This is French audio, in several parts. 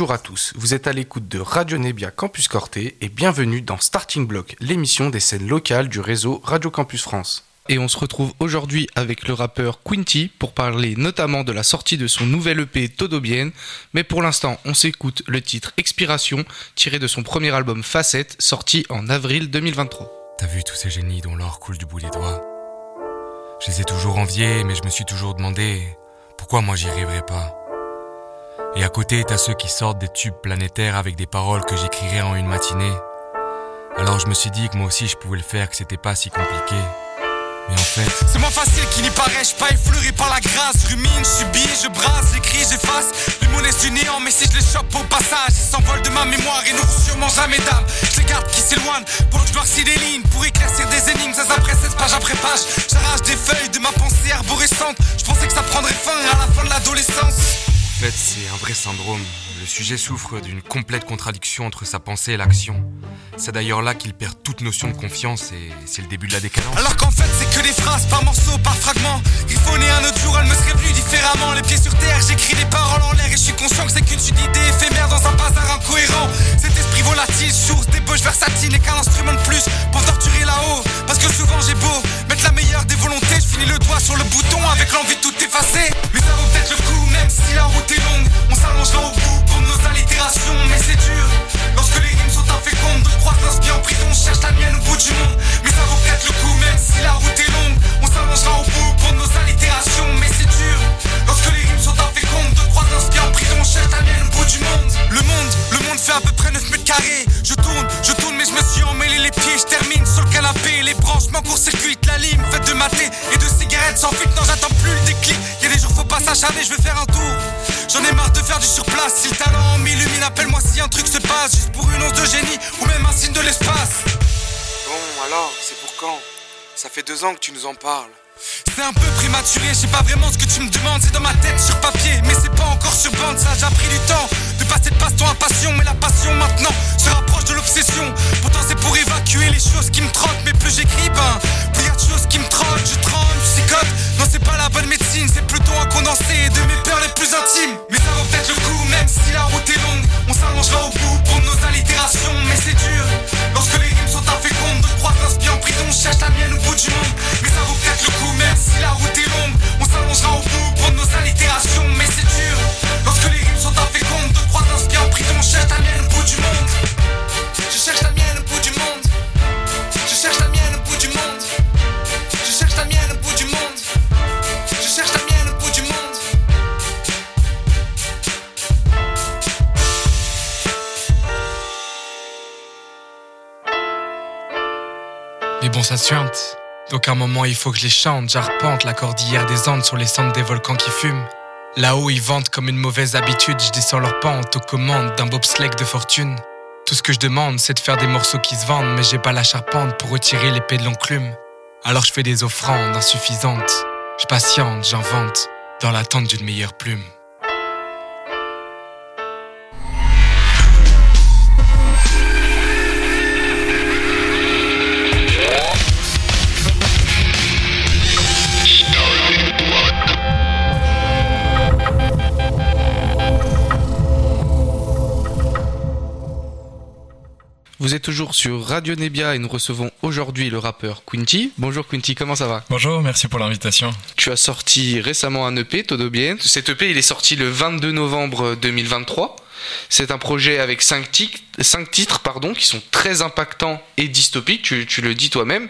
Bonjour à tous, vous êtes à l'écoute de Radio Nebia Campus Corté et bienvenue dans Starting Block, l'émission des scènes locales du réseau Radio Campus France. Et on se retrouve aujourd'hui avec le rappeur Quinty pour parler notamment de la sortie de son nouvel EP Todo Bien. Mais pour l'instant, on s'écoute le titre Expiration, tiré de son premier album Facette, sorti en avril 2023. T'as vu tous ces génies dont l'or coule du bout des doigts? Je les ai toujours enviés, mais je me suis toujours demandé pourquoi moi j'y arriverais pas. Et à côté, t'as ceux qui sortent des tubes planétaires avec des paroles que j'écrirais en une matinée. Alors je me suis dit que moi aussi je pouvais le faire, que c'était pas si compliqué. Mais en fait, C'est moins facile qu'il n'y paraît, je pas effleuré par la grâce. Rumine, subis, je brasse, j'écris, j'efface. Les monnaies du néant, mais si je les chope au passage, ils s'envolent de ma mémoire et n'auront sûrement jamais d'âme. Je les garde qui s'éloignent, pour que je noircis des lignes, pour éclaircir des énigmes, ça après 16 page après page. J'arrache des feuilles de ma pensée arborescente. Je pensais que ça prendrait fin à la fin de l'adolescence. En fait, c'est un vrai syndrome. Le sujet souffre d'une complète contradiction entre sa pensée et l'action. C'est d'ailleurs là qu'il perd toute notion de confiance et c'est le début de la décadence. Alors qu'en fait c'est que des phrases par morceaux, par fragments Griffonné un autre jour, elle me serait venue différemment Les pieds sur terre, j'écris des paroles en l'air Et je suis conscient que c'est qu'une suite d'idées éphémères dans un bazar incohérent Cet esprit volatile, source d'ébauche versatile N'est qu'un instrument de plus pour torturer là-haut Parce que souvent j'ai beau la meilleure des volontés Je finis le doigt sur le bouton avec l'envie de tout effacer. Mais ça vaut peut-être le coup, même si la route est longue. On s'allongera au bout pour nos allitérations Mais c'est dur, lorsque les rimes sont infécondes De croire qu'un spion en prison cherche la mienne au bout du monde. Mais ça vaut peut-être le coup, même si la route est longue. On s'allongera au bout pour nos allitérations Mais c'est dur, lorsque les rimes sont infécondes De croire qu'un spion en prison cherche la mienne au bout du monde. Le monde, le monde fait à peu près 9 mètres carrés. Je tourne, je tourne mais je me suis emmêlé les pieds Je termine sur le canapé, les branchements court-circuitent Et de cigarettes sans fuite Non j'attends plus le déclic, y a des jours faut pas s'acharner Je vais faire un tour, j'en ai marre de faire du surplace. Si le talent m'illumine, appelle-moi si un truc se passe. Juste pour une once de génie ou même un signe de l'espace. Bon, alors, c'est pour quand? Ça fait deux ans que tu nous en parles. C'est un peu prématuré, je sais pas vraiment ce que tu me demandes, c'est dans ma tête sur papier, mais c'est pas encore sur bande, ça j'ai pris du temps de passer de passion à passion, mais la passion maintenant se rapproche de Pourtant c'est pour évacuer les choses qui me trottent, mais plus j'écris, ben plus y a de choses qui me trottent, je tremble, je psychote. Non c'est pas la bonne médecine, c'est plutôt un condensé de mes peurs les plus intimes. Mais ça vaut peut-être le coup, même si la route est longue, on s'allongera au bout pour nos allitérations, mais c'est dur. Lorsque les rimes sont infécondes, de croire qu'un spion en prison. Cherche la mienne au bout du monde, mais ça vaut peut-être le coup, même si la route est longue, on s'allongera au bout pour nos allitérations, Donc un moment, il faut que je les chante. J'arpente la cordillère des Andes sur les cendres des volcans qui fument. Là-haut, ils vantent comme une mauvaise habitude. Je descends leur pente aux commandes d'un bobsleigh de fortune. Tout ce que je demande, c'est de faire des morceaux qui se vendent, mais j'ai pas la charpente pour retirer l'épée de l'enclume. Alors je fais des offrandes insuffisantes. Je patiente, j'invente, dans l'attente d'une meilleure plume. Vous êtes toujours sur Radio Nebia et nous recevons aujourd'hui le rappeur Quinty. Bonjour Quinty, comment ça va Bonjour, merci pour l'invitation. Tu as sorti récemment un EP, Todo Bien. Cet EP, il est sorti le 22 novembre 2023. C'est un projet avec 5 titres, cinq titres pardon, qui sont très impactants et dystopiques, tu, tu le dis toi-même,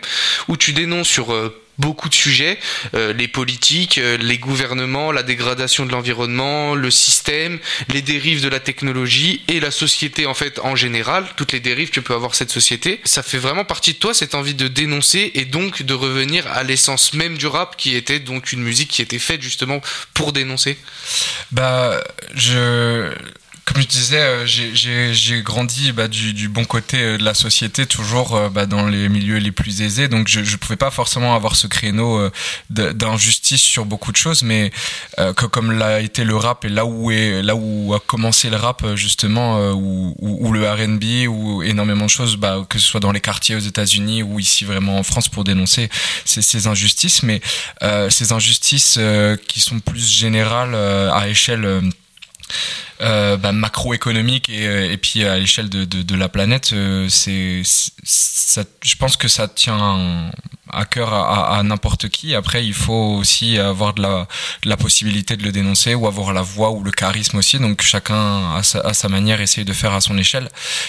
où tu dénonces sur euh, beaucoup de sujets, euh, les politiques, euh, les gouvernements, la dégradation de l'environnement, le système, les dérives de la technologie et la société en fait en général, toutes les dérives que peut avoir cette société. Ça fait vraiment partie de toi cette envie de dénoncer et donc de revenir à l'essence même du rap qui était donc une musique qui était faite justement pour dénoncer. Bah, je. Comme je disais, euh, j'ai- grandi bah, du, du bon côté euh, de la société, toujours euh, bah, dans les milieux les plus aisés. Donc, je ne pouvais pas forcément avoir ce créneau d'injustice sur beaucoup de choses, mais euh, que, comme l'a été le rap et là où, est, là où a commencé le rap, justement, ou, ou, le RB, ou énormément de choses, bah, que ce soit dans les quartiers aux États-Unis ou ici vraiment en France pour dénoncer ces, ces injustices, mais euh, ces injustices qui sont plus générales à échelle. Euh, euh, bah, macroéconomique et, et puis à l'échelle de, de, de, la planète, euh, c'est, je pense que ça tient à cœur à, à n'importe qui. Après, il faut aussi avoir de la, de la possibilité de le dénoncer ou avoir la voix ou le charisme aussi. Donc chacun à sa, à sa manière essaye de faire à son échelle.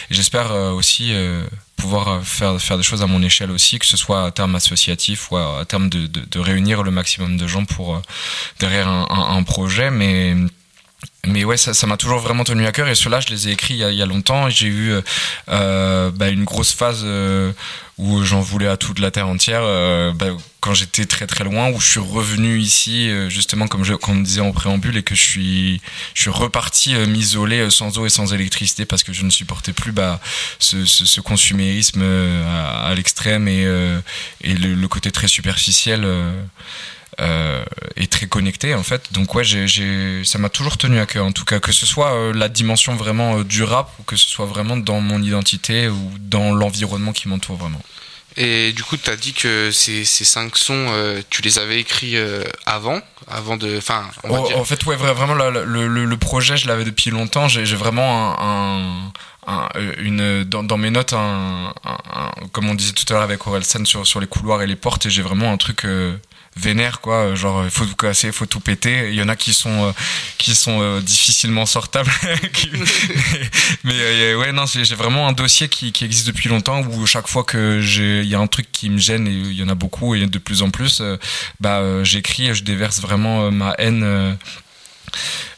J'espère euh, aussi euh, pouvoir faire, faire des choses à mon échelle aussi, que ce soit à terme associatif ou à, terme de, réunir le maximum de gens pour euh, derrière un, un, un projet. Mais mais ouais, ça, m'a toujours vraiment tenu à cœur et ceux-là, je les ai écrits il y a, il y longtemps. J'ai eu euh, bah, une grosse phase euh, où j'en voulais à toute la terre entière euh, bah, quand j'étais très très loin, où je suis revenu ici justement comme on me disait en préambule et que je suis reparti m'isoler sans eau et sans électricité parce que je ne supportais plus bah, ce, consumérisme à, l'extrême et, le, côté très superficiel euh, est très connecté en fait. Donc ouais, j'ai, j'ai, ça m'a toujours tenu à cœur en tout cas, que ce soit euh, la dimension vraiment euh, du rap ou que ce soit vraiment dans mon identité ou dans l'environnement qui m'entoure vraiment. Et du coup, tu as dit que ces, ces cinq sons, euh, tu les avais écrits euh, avant, avant de, enfin, oh, en fait, ouais, vraiment le, le, le projet, je l'avais depuis longtemps. J'ai, j'ai vraiment un, un, un, une dans, dans, mes notes, un, comme on disait tout à l'heure avec Orelsan sur sur les couloirs et les portes, et j'ai vraiment un truc euh, vénère quoi. Genre il faut tout casser faut tout péter. Il y en a qui sont euh, qui sont euh, difficilement sortables. Mais euh, ouais non j'ai vraiment un dossier qui, qui existe depuis longtemps où chaque fois que j'ai il y a un truc qui me gêne et il y en a beaucoup et de plus en plus bah j'écris je déverse vraiment ma haine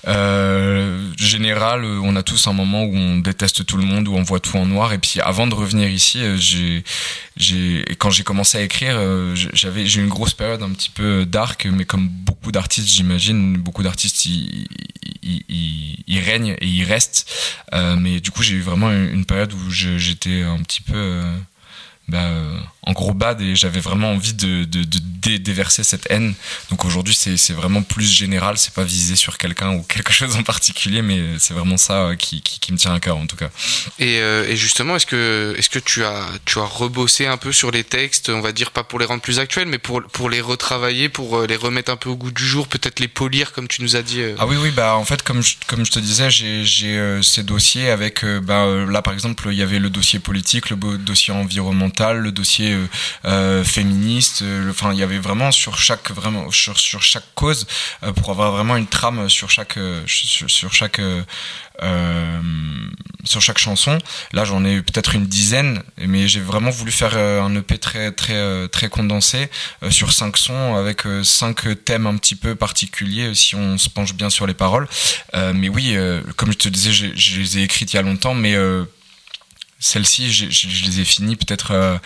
euh, général, on a tous un moment où on déteste tout le monde, où on voit tout en noir. Et puis avant de revenir ici, euh, quand j'ai commencé à écrire, euh, j'avais, j'ai eu une grosse période un petit peu dark, mais comme beaucoup d'artistes, j'imagine, beaucoup d'artistes, ils, ils, règnent et ils restent. Euh, mais du coup, j'ai eu vraiment une période où j'étais un petit peu euh, bah, euh, en gros bad et j'avais vraiment envie de, de, de dé déverser cette haine. Donc aujourd'hui, c'est vraiment plus général, c'est pas visé sur quelqu'un ou quelque chose en particulier, mais c'est vraiment ça euh, qui, qui, qui, me tient à cœur en tout cas. Et, euh, et justement, est-ce que, est-ce que tu, as, tu as rebossé un peu sur les textes, on va dire pas pour les rendre plus actuels, mais pour, pour les retravailler, pour les remettre un peu au goût du jour, peut-être les polir comme tu nous as dit euh... Ah oui, oui, bah en fait, comme je, comme je te disais, j'ai euh, ces dossiers avec, bah, là par exemple, il y avait le dossier politique, le dossier environnemental, le dossier euh, féministe. Enfin, il y avait vraiment sur chaque vraiment sur, sur chaque cause euh, pour avoir vraiment une trame sur chaque sur, chaque euh, sur chaque chanson. Là, j'en ai peut-être une dizaine, mais j'ai vraiment voulu faire un EP très très très condensé euh, sur cinq sons avec euh, cinq thèmes un petit peu particuliers si on se penche bien sur les paroles. mais oui, comme je te disais, je, les ai écrites il y a longtemps, mais celles-ci, je, je, les ai finies peut-être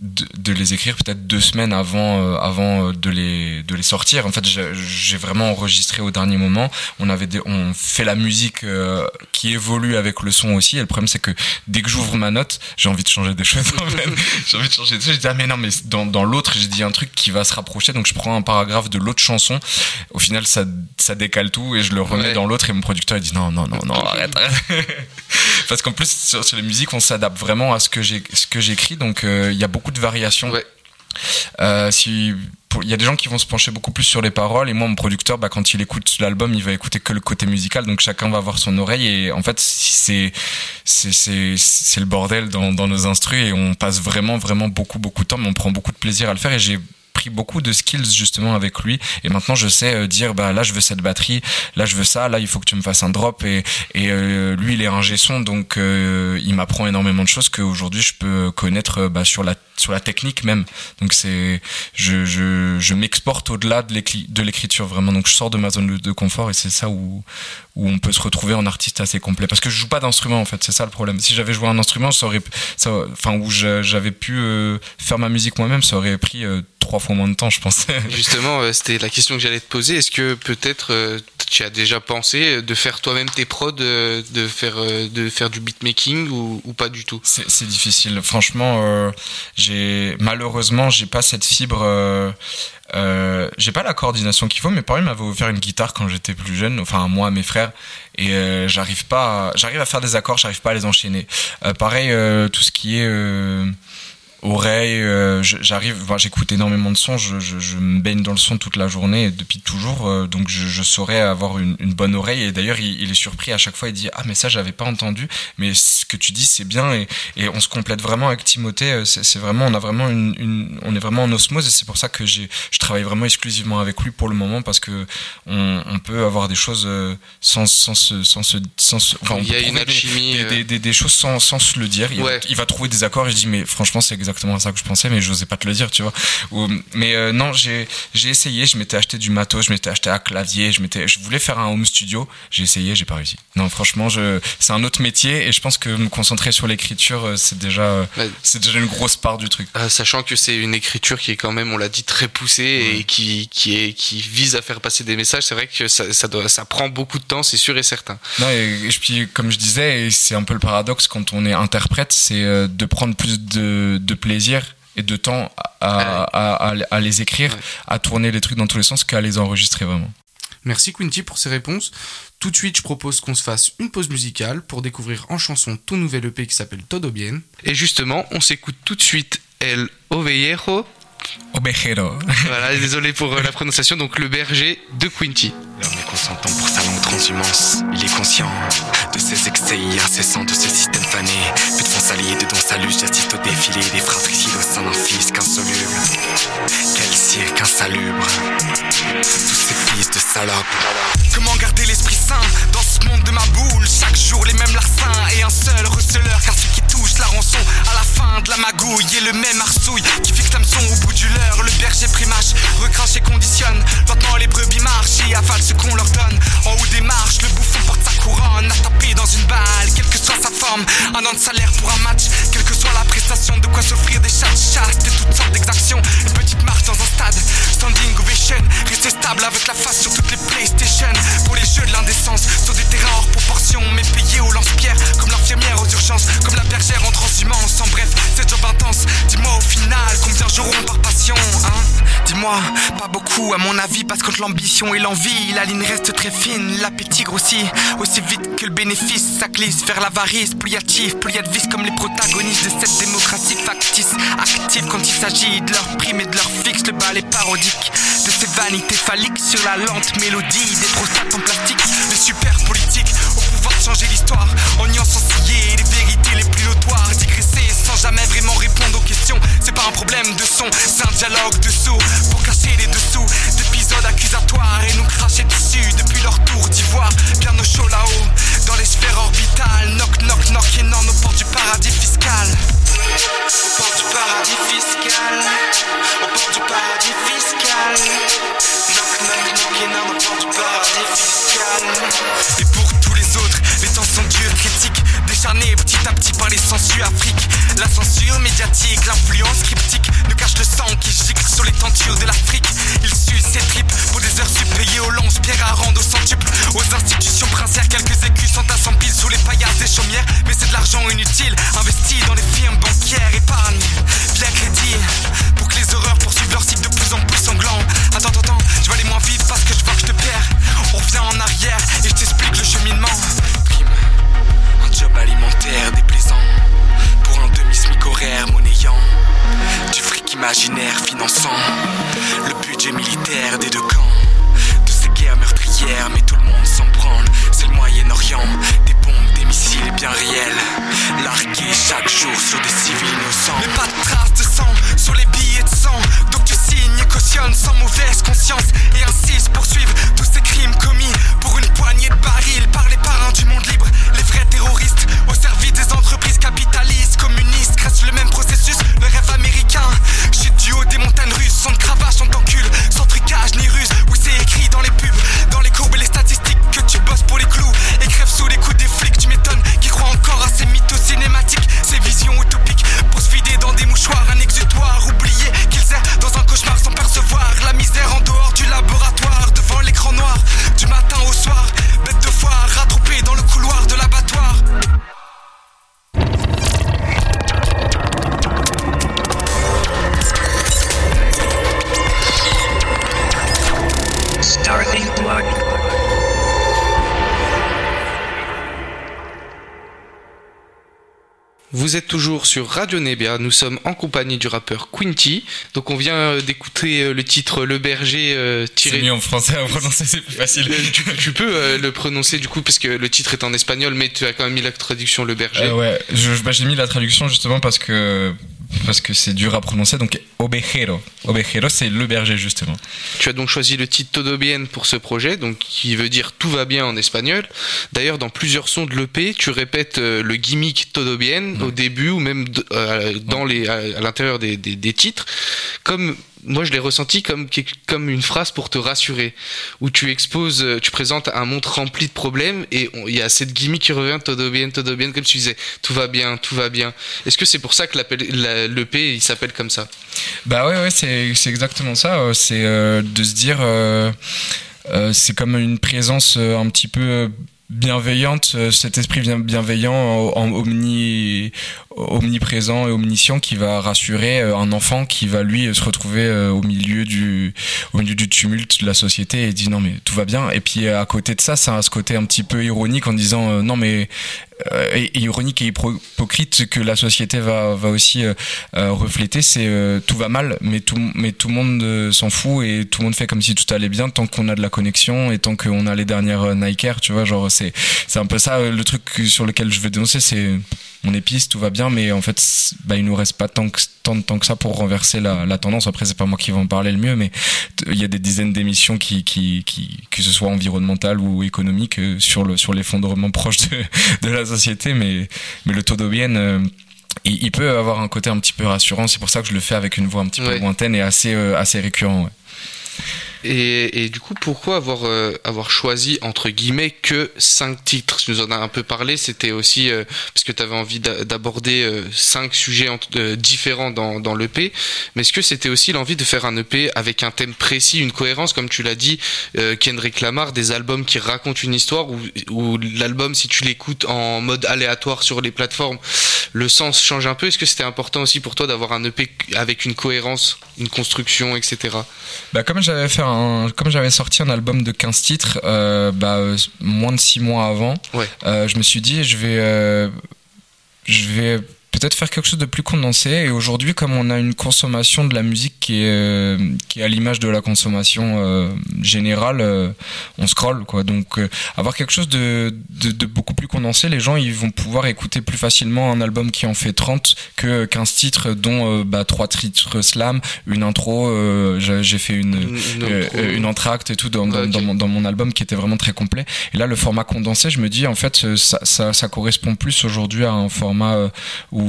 de, de, les écrire peut-être deux semaines avant euh, avant de les de les sortir. En fait j'ai vraiment enregistré au dernier moment. On avait des, on fait la musique euh, qui évolue avec le son aussi. Et le problème c'est que dès que j'ouvre ma note j'ai envie de changer des choses j'ai envie de changer des choses. Je dis ah mais non mais dans, dans l'autre j'ai dit un truc qui va se rapprocher. Donc je prends un paragraphe de l'autre chanson. Au final ça ça décale tout et je le remets ouais. dans l'autre. Et mon producteur il dit non non non non arrête, arrête. parce qu'en plus sur, sur les musiques on s'adapte vraiment à ce que j'ai ce que j'écris donc il euh, y a beaucoup de variations. Ouais. Euh, si il y a des gens qui vont se pencher beaucoup plus sur les paroles et moi mon producteur bah, quand il écoute l'album il va écouter que le côté musical donc chacun va avoir son oreille et en fait c'est c'est c'est c'est le bordel dans dans nos instrus et on passe vraiment vraiment beaucoup beaucoup de temps mais on prend beaucoup de plaisir à le faire et j'ai pris beaucoup de skills justement avec lui. Et maintenant je sais euh, dire bah là je veux cette batterie là je veux ça là il faut que tu me fasses un drop. Et, et euh, lui il est un son donc euh, il m'apprend énormément de choses qu'aujourd'hui je peux connaître bah, sur la sur la technique même. Donc c'est je, je, je m'exporte au-delà de l'écriture vraiment. Donc je sors de ma zone de confort et c'est ça où où on peut se retrouver en artiste assez complet. Parce que je joue pas d'instrument en fait. C'est ça le problème. Si j'avais joué un instrument ça aurait ça enfin où j'avais pu euh, faire ma musique moi-même ça aurait pris euh, trois fois moins de temps je pense. Justement euh, c'était la question que j'allais te poser. Est-ce que peut-être tu as déjà pensé de faire toi-même tes prods de faire de faire du beatmaking ou, ou pas du tout? C'est difficile. Franchement j'ai malheureusement j'ai pas cette fibre euh, j'ai pas la coordination qu'il faut. Mes parents m'avaient offert une guitare quand j'étais plus jeune, enfin moi, mes frères, et euh, j'arrive pas, j'arrive à faire des accords, j'arrive pas à les enchaîner. Euh, pareil, euh, tout ce qui est oreille, euh, j'arrive, j'écoute énormément de sons, je, je, me baigne dans le son toute la journée depuis toujours, euh, donc je, je, saurais avoir une, une, bonne oreille. Et d'ailleurs, il, est surpris à chaque fois, il dit ah mais ça j'avais pas entendu, mais ce que tu dis c'est bien et, et, on se complète vraiment avec Timothée. Euh, c'est vraiment, on a vraiment une, une, on est vraiment en osmose et c'est pour ça que j'ai, je travaille vraiment exclusivement avec lui pour le moment parce que on, on peut avoir des choses sans sans se, sans se, sans enfin, il y a une alchimie, des, des, des, choses sans, sans se le dire. Il, il va trouver des accords et je dis mais franchement c'est exactement ça que je pensais, mais je n'osais pas te le dire, tu vois. mais euh, non, j'ai essayé, je m'étais acheté du matos, je m'étais acheté un clavier, je je voulais faire un home studio, j'ai essayé, j'ai pas réussi. Non, franchement, c'est un autre métier et je pense que me concentrer sur l'écriture, euh, c'est déjà, euh, c'est déjà une grosse part du truc. sachant que c'est une écriture qui est quand même, on l'a dit, très poussée et qui, qui est, qui vise à faire passer des messages. C'est vrai que ça, ça, doit, ça prend beaucoup de temps, c'est sûr et certain. Non, et, puis comme je disais, c'est un peu le paradoxe quand on est interprète, c'est de prendre plus de, de plaisir et de temps à, à, à, les écrire, à tourner les trucs dans tous les sens qu'à les enregistrer vraiment. Merci Quinty pour ces réponses. Tout de suite, je propose qu'on se fasse une pause musicale pour découvrir en chanson ton nouvel EP qui s'appelle Todo Bien. Et justement, on s'écoute tout de suite El Ovejero Obejero. Voilà, désolé pour euh, la prononciation, donc le berger de Quinty. L'homme est consentant pour sa longue transhumance. Il est conscient de ses excès incessants, de ce système fané. Fait de dons salut, j'assiste au défilé des fratricides au sein d'un fils qu'insoluble. Quel cirque insalubre. Tous ces fils de salopes. Comment garder l'esprit sain dans ce monde de ma boule? Chaque jour les mêmes larcins et un seul receleur. Car ce qui touche la rançon à la fin de la magouille est le même arsouille qui fixe l'hameçon au bout du leurre. Le berger primache, recrache et conditionne. Lentement les brebis marchent et avalent ce qu'on leur donne. En haut des marches, le bouffon porte sa couronne. À taper dans une balle, quelle que soit sa forme. Un an de salaire pour un match, quelle que soit la prestation. De quoi s'offrir des chats chastes et toutes sortes d'exactions. Une petite marche dans un stade, standing ovation. Rester stable avec la face sur toutes les PlayStation. Pour les jeux de l'indécence, sur des terrains hors proportion. Mais payés au lance-pierre, comme l'infirmière aux urgences. Comme la bergère en transhumance. En bref, c'est job intense. Dis-moi au final, combien joueront par passion, hein? Dis-moi, pas beaucoup à mon avis, parce que l'ambition et l'envie, la ligne reste très fine, l'appétit grossit aussi vite que le bénéfice, ça glisse vers l'avarice, plus actif, plus y de comme les protagonistes de cette démocratie factice, active quand il s'agit de leur prime et de leur fixe, le bal est parodique, de ces vanités phalliques sur la lente mélodie, des prostates en plastique, des super politiques, au pouvoir de changer l'histoire, en sans scier les vérités les plus notoires, digresser sans jamais vraiment répondre aux questions, c'est pas un problème de son, c'est un dialogue de saut pour cacher les dessous d'épisodes accusatoires et nous cracher dessus depuis leur tour d'ivoire. Bien au chaud là-haut, dans les sphères orbitales. Knock, knock, knock, et non, au port du paradis fiscal. Au port du paradis fiscal. Au port du paradis fiscal. Knock, knock, knock, et non, au port du paradis fiscal. Et pour tous les autres, les temps sont durs, critiques, décharnés petit à petit par les sensus Afrique. Vous êtes toujours sur Radio Nebia, nous sommes en compagnie du rappeur Quinty. Donc on vient euh, d'écouter euh, le titre Le Berger euh, C'est tiré... mieux en français à prononcer, c'est plus facile. Tu, tu peux euh, le prononcer du coup parce que le titre est en espagnol mais tu as quand même mis la traduction Le Berger. Euh, ouais, je- bah, j'ai mis la traduction justement parce que parce que c'est dur à prononcer. Donc ovejero, ovejero, c'est le berger justement. Tu as donc choisi le titre Todo Bien pour ce projet, donc qui veut dire tout va bien en espagnol. D'ailleurs, dans plusieurs sons de l'EP, tu répètes euh, le gimmick Todo Bien au début ou même euh, dans les à l'intérieur des, des, des titres, comme moi je l'ai ressenti comme comme une phrase pour te rassurer, où tu exposes, euh, tu présentes un monde rempli de problèmes et il y a cette gimmick qui revient Todo Bien, Todo Bien, comme tu disais, tout va bien, tout va bien. Est-ce que c'est pour ça que l'EP il s'appelle comme ça? Bah ouais, ouais, c'est exactement ça. euh, C'est euh, de se dire, c'est comme une présence un petit peu bienveillante, cet esprit bien- bienveillant, en, en omni, omniprésent et omniscient qui va rassurer euh, un enfant qui va lui se retrouver euh, au milieu du tumulte de la société et dit non mais tout va bien. Et puis à côté de ça, ça a ce côté un petit peu ironique en disant euh, non mais ironique et hypocrite que la société va, va aussi refléter, c'est tout va mal, mais tout, mais tout le monde s'en fout et tout le monde fait comme si tout allait bien tant qu'on a de la connexion et tant qu'on a les dernières Nike tu vois, genre c'est c'est un peu ça le truc sur lequel je veux dénoncer, c'est on piste, tout va bien, mais en fait, bah, il nous reste pas tant, que, tant de temps que ça pour renverser la, la tendance. Après, c'est pas moi qui vais en parler le mieux, mais il y a des dizaines d'émissions qui, qui, qui, que ce soit environnementales ou économiques, euh, sur le sur l'effondrement proche de, de la société, mais mais le todo bien. euh, il, il peut avoir un côté un petit peu rassurant, c'est pour ça que je le fais avec une voix un petit peu Ouais. lointaine et assez, euh, assez récurrent. ouais. Et, et du coup, pourquoi avoir, euh, avoir choisi, entre guillemets, que cinq titres? Tu nous en as un peu parlé, c'était aussi euh, parce que tu avais envie d'a- d'aborder euh, cinq sujets en- euh, différents dans, dans l'EP, mais est-ce que c'était aussi l'envie de faire un EP avec un thème précis, une cohérence, comme tu l'as dit, euh, Kendrick Lamar, des albums qui racontent une histoire, ou l'album, si tu l'écoutes en mode aléatoire sur les plateformes, le sens change un peu? Est-ce que c'était important aussi pour toi d'avoir un EP avec une cohérence, une construction, etc. Bah, comme j'avais fait un, comme j'avais sorti un album de 15 titres, euh, bah, moins de 6 mois avant, Ouais. euh, je me suis dit, je vais, euh, je vais peut-être faire quelque chose de plus condensé. Et aujourd'hui, comme on a une consommation de la musique qui est, euh, qui est à l'image de la consommation euh, générale, euh, on scrolle, quoi. Donc, euh, avoir quelque chose de, de, de beaucoup plus condensé, les gens, ils vont pouvoir écouter plus facilement un album qui en fait 30 que 15 titres, dont bah, 3 titres slam, une intro, j'ai fait une, Une- entracte et tout dans, dans, Ok. dans mon, dans mon album qui était vraiment très complet. Et là, le format condensé, je me dis, en fait, ça, ça, ça correspond plus aujourd'hui à un format euh,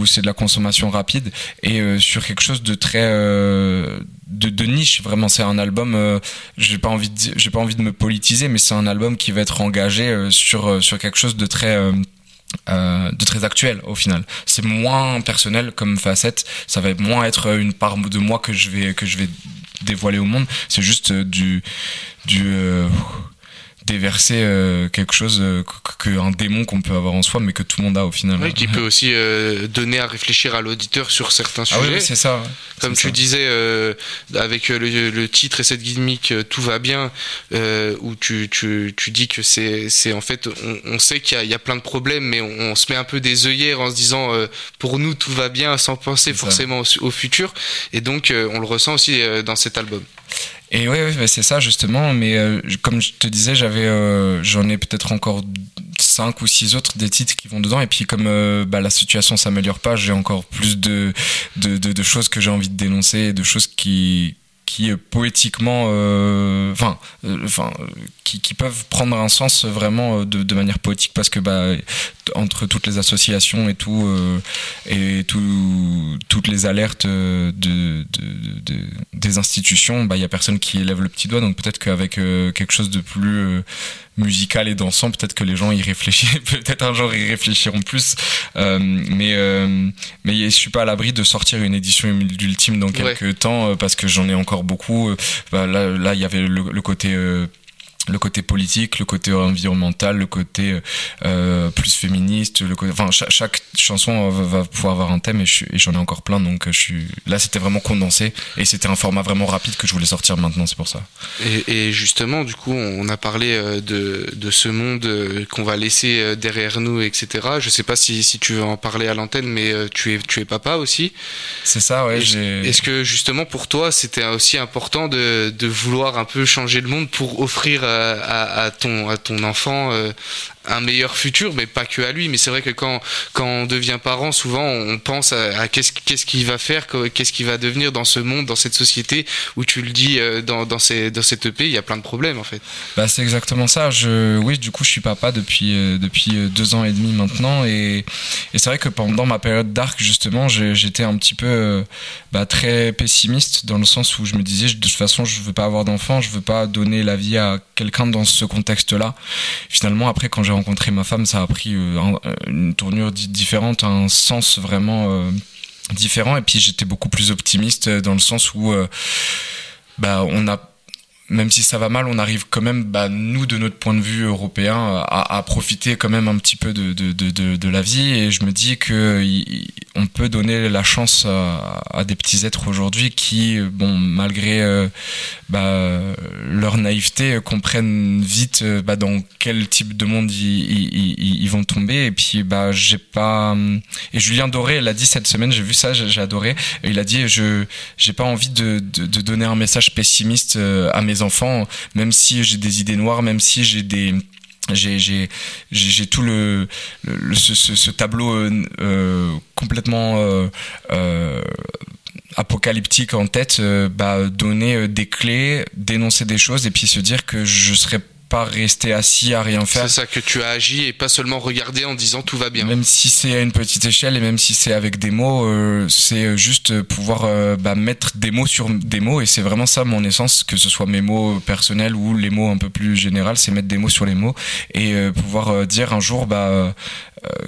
c'est de la consommation rapide et euh, sur quelque chose de très euh, de, niche. Vraiment c'est un album euh, j'ai pas envie de j'ai pas envie de me politiser mais c'est un album qui va être engagé euh, sur sur quelque chose de très de très actuel au final. C'est moins personnel comme facette. Ça va moins être une part de moi que je vais que je vais dévoiler au monde. C'est juste du du déverser euh, quelque chose euh, que- que un démon qu'on peut avoir en soi mais que tout le monde a au final Oui, qui peut aussi euh, donner à réfléchir à l'auditeur sur certains ah sujets. oui, c'est ça. Comme tu ça. disais, avec le, le titre et cette gimmick, tout va bien, où tu, tu, tu dis que c'est, c'est en fait, on, on sait qu'il y a, il y a plein de problèmes, mais on, on se met un peu des œillères en se disant, pour nous, tout va bien, sans penser forcément au, au futur. Et donc, on le ressent aussi dans cet album. Et oui, ouais, c'est ça justement. Mais euh, comme je te disais, j'avais, euh, j'en ai peut-être encore cinq ou six autres des titres qui vont dedans. Et puis comme euh, bah, la situation s'améliore pas, j'ai encore plus de de, de, de choses que j'ai envie de dénoncer, de choses qui qui poétiquement, euh, enfin, euh, enfin, euh, qui, qui peuvent prendre un sens vraiment euh, de, de manière poétique parce que bah entre toutes les associations et tout euh, et tout, toutes les alertes de, de, de- des institutions, bah il y a personne qui élève le petit doigt. Donc peut-être qu'avec quelque chose de plus musical et dansant, peut-être que les gens y réfléchissent, peut-être un jour y réfléchiront plus. Euh, mais euh, mais je suis pas à l'abri de sortir une édition d'ultime dans quelques temps euh, parce que j'en ai encore beaucoup. Euh, bah, là là il y avait le, le côté euh, le côté politique, le côté environnemental, le côté euh, plus féministe, le côté, enfin chaque, chaque chanson va, pouvoir avoir un thème et j'en ai encore plein. Donc je suis là, c'était vraiment condensé et c'était un format vraiment rapide que je voulais sortir maintenant. C'est pour ça. Et, justement, du coup, on a parlé de, de ce monde qu'on va laisser derrière nous, etc. Je sais pas si, si tu veux en parler à l'antenne, mais tu es tu es papa aussi. C'est ça, ouais. Est-ce que justement pour toi, c'était aussi important de, de vouloir un peu changer le monde pour offrir à, ton enfant un meilleur futur, mais pas que à lui. Mais c'est vrai que quand, quand on devient parent, souvent on pense à, qu'est-ce qu'il va faire, qu'est-ce qu'il va devenir dans ce monde, dans cette société où tu le dis euh, dans, dans, ces, dans cette EP, il y a plein de problèmes en fait. Bah, c'est exactement ça. Je, oui, du coup, je suis papa depuis, euh, depuis euh, deux ans et demi maintenant. Et, et c'est vrai que pendant ma période d'arc, justement, j'étais un petit peu bah, très pessimiste dans le sens où je me disais, de toute façon, je veux pas avoir d'enfant, je veux pas donner la vie à quelqu'un dans ce contexte-là. Finalement, après, quand j'ai rencontré ma femme, ça a pris euh, une tournure différente, un sens vraiment euh, différent. Et puis j'étais beaucoup plus optimiste dans le sens où bah, on a même si ça va mal, on arrive quand même, bah, nous, de notre point de vue européen, à, profiter quand même un petit peu de, de, de, la vie. Et je me dis que on peut donner la chance à, des petits êtres aujourd'hui qui, bon, malgré euh, bah, leur naïveté, comprennent vite euh, bah, dans quel type de monde ils, vont tomber. Et puis, j'ai pas. Et Julien Doré l'a dit cette semaine, j'ai vu ça, j'ai adoré. Il a dit, je j'ai pas envie de, donner un message pessimiste euh, à mes enfants, même si j'ai des idées noires, même si j'ai des j'ai tout le, ce, ce, tableau euh, euh, complètement euh, apocalyptique en tête bah donner des clés dénoncer des choses et puis se dire que je serais pas rester assis à rien faire. C'est ça que tu as agi et pas seulement regarder en disant tout va bien. Même si c'est à une petite échelle et même si c'est avec des mots, euh, c'est juste pouvoir euh, bah, mettre des mots sur des mots et c'est vraiment ça mon essence, que ce soit mes mots personnels ou les mots un peu plus généraux, c'est mettre des mots sur les mots et euh, pouvoir dire un jour bah euh,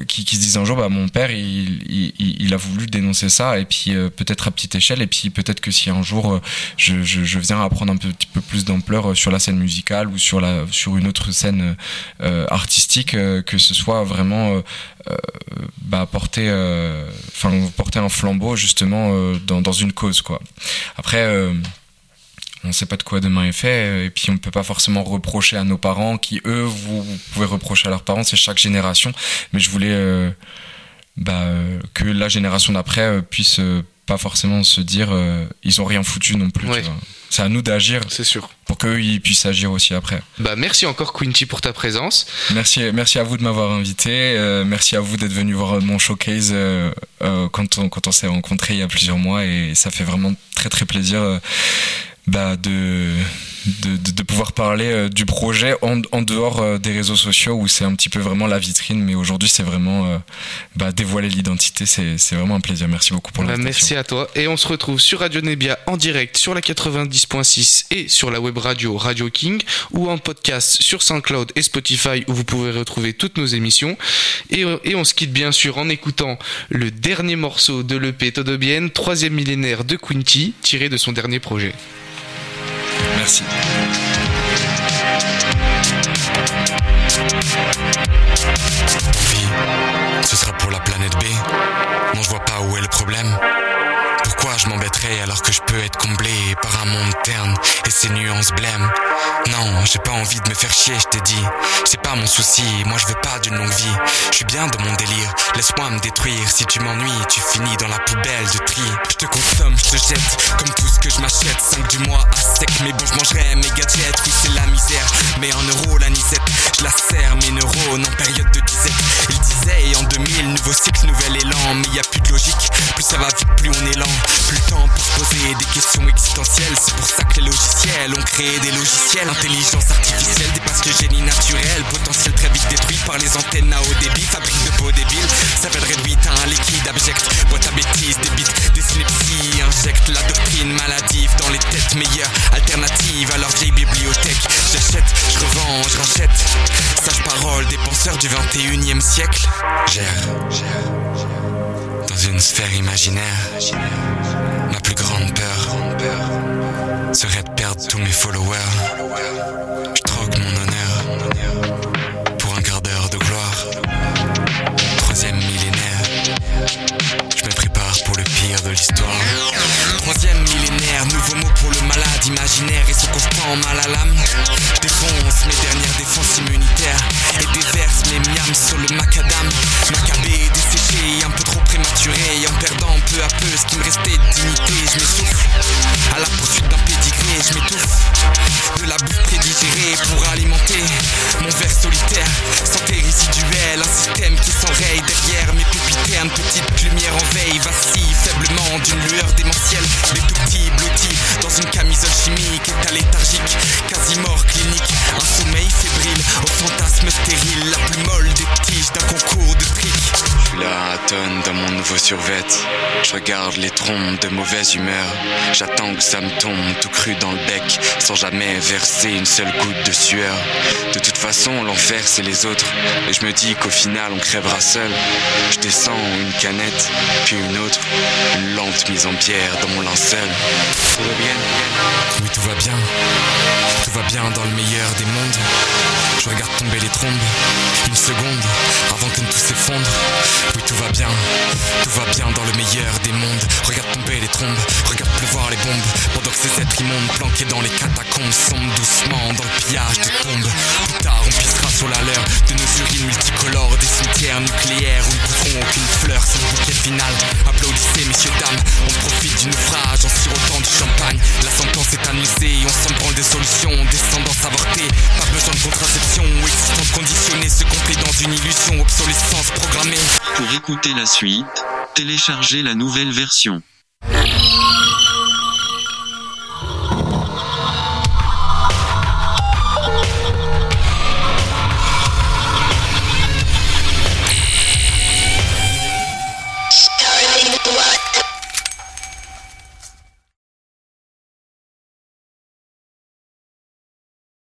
qui, qui, se disent un jour bah mon père il, il, il a voulu dénoncer ça et puis euh, peut-être à petite échelle et puis peut-être que si un jour euh, je, je, je, viens à prendre un petit peu plus d'ampleur sur la scène musicale ou sur la sur une autre scène artistique que ce soit vraiment bah, porter porter un flambeau justement dans, dans une cause quoi. Après on ne sait pas de quoi demain est fait et puis on ne peut pas forcément reprocher à nos parents qui eux vous, pouvez reprocher à leurs parents c'est chaque génération. Mais je voulais euh, bah, que la génération d'après euh, puisse euh, pas forcément se dire ils ont rien foutu non plus c'est à nous d'agir c'est sûr. pour qu'eux ils puissent agir aussi après. Bah merci encore Quinty pour ta présence. Merci merci à vous de m'avoir invité merci à vous d'être venu voir mon showcase quand on quand on s'est rencontrés il y a plusieurs mois et ça fait vraiment très très plaisir bah, de, de, de, pouvoir parler euh, du projet en, en dehors euh, des réseaux sociaux où c'est un petit peu vraiment la vitrine, mais aujourd'hui c'est vraiment euh, bah, dévoiler l'identité, c'est vraiment un plaisir. Merci beaucoup pour bah, l'invitation. Merci à toi et on se retrouve sur Radio Nebia en direct sur la 90.6 et sur la web radio Radio King ou en podcast sur SoundCloud et Spotify où vous pouvez retrouver toutes nos émissions et, et on se quitte bien sûr en écoutant le dernier morceau de l'EP Todobienne, troisième millénaire de Quinty tiré de son dernier projet. Merci. Vie, ce sera pour la planète B. Non, je vois pas où est le problème. Pourquoi je m'embêterais alors que je peux être comblé monde terne et ses nuances blêmes Non, j'ai pas envie de me faire chier, je t'ai dit. C'est pas mon souci, moi je veux pas d'une longue vie. Je suis bien dans mon délire, laisse-moi me détruire. Si tu m'ennuies, tu finis dans la poubelle de tri. Je te consomme, je te jette, comme tout ce que je m'achète. 5 du mois à sec, mais bon, je mangerai mes gadgets. Oui, c'est la misère, mais en euros, la nisette. Je la serre, mes neurones en période de disette. Il disait, en 2000, nouveau cycle, nouvel élan. Mais y a plus de logique, plus ça va vite, plus on est lent. Plus le temps pour se poser des questions existentielles. C'est pour ça que les logiciels ont créé des logiciels. Intelligence artificielle dépasse le génie naturel. Potentiel très vite détruit par les antennes à haut débit. Fabrique de peau débiles. Ça va réduite à un liquide abject. Boîte à bêtises, des bits, des synapsies. Injecte la doctrine maladive dans les têtes meilleures. Alternatives à leur bibliothèque. J'achète, je revends, je rachète. Sage parole des penseurs du 21 e siècle. Gère dans une sphère imaginaire. Ma plus grande peur serait de perdre tous mes followers. Pour le malade imaginaire et ce constant mal à l'âme. Défonce mes dernières défenses immunitaires et déverse mes miams sur le macadam. Macabé, desséché, un peu trop prématuré, en perdant peu à peu ce qui me restait de dignité. Je m'essouffle à la poursuite d'un pédigré, je m'étouffe de la bouffe prédigérée pour alimenter mon verre solitaire. Santé résiduelle, un système qui s'enraye derrière mes pupitaines, petite lumière en veille, vacille faiblement d'une lueur démentielle. Chimique, état léthargique, quasi mort clinique. Un sommeil fébrile, au fantasme stérile, la plus molle des tiges d'un concours de trick. Je suis à tonne dans mon Je regarde les trompes de mauvaise humeur. J'attends que ça me tombe tout cru dans le bec, sans jamais verser une seule goutte de sueur. De toute façon, l'enfer c'est les autres. Et je me dis qu'au final on crèvera seul. Je descends une canette, puis une autre. Une lente mise en pierre dans mon linceul. Tout va bien Oui, tout va bien. Tout va bien dans le meilleur des mondes. Je regarde tomber les trombes. Une seconde avant que tout s'effondre. Oui, tout va bien. Tout va bien dans le meilleur des mondes. Regarde les trombes. Regarde pleuvoir les bombes. Pendant que ces êtres immondes planqués dans les catacombes sombrent doucement dans le pillage des tombes. Plus tard, on pissera sur la leur de nos urines multicolores, des cimetières nucléaires où ne pousseront aucune fleur. Le bouquet final. Applaudissez, messieurs, dames. On profite du naufrage en sirotant du champagne. La sentence est annoncée. On s'en branle des solutions. Descendance avortée. Pas besoin de contraception ou existence conditionnée. Se complet dans une illusion. Obsolescence programmée. Pour écouter la suite, téléchargez la nouvelle version. Yeah.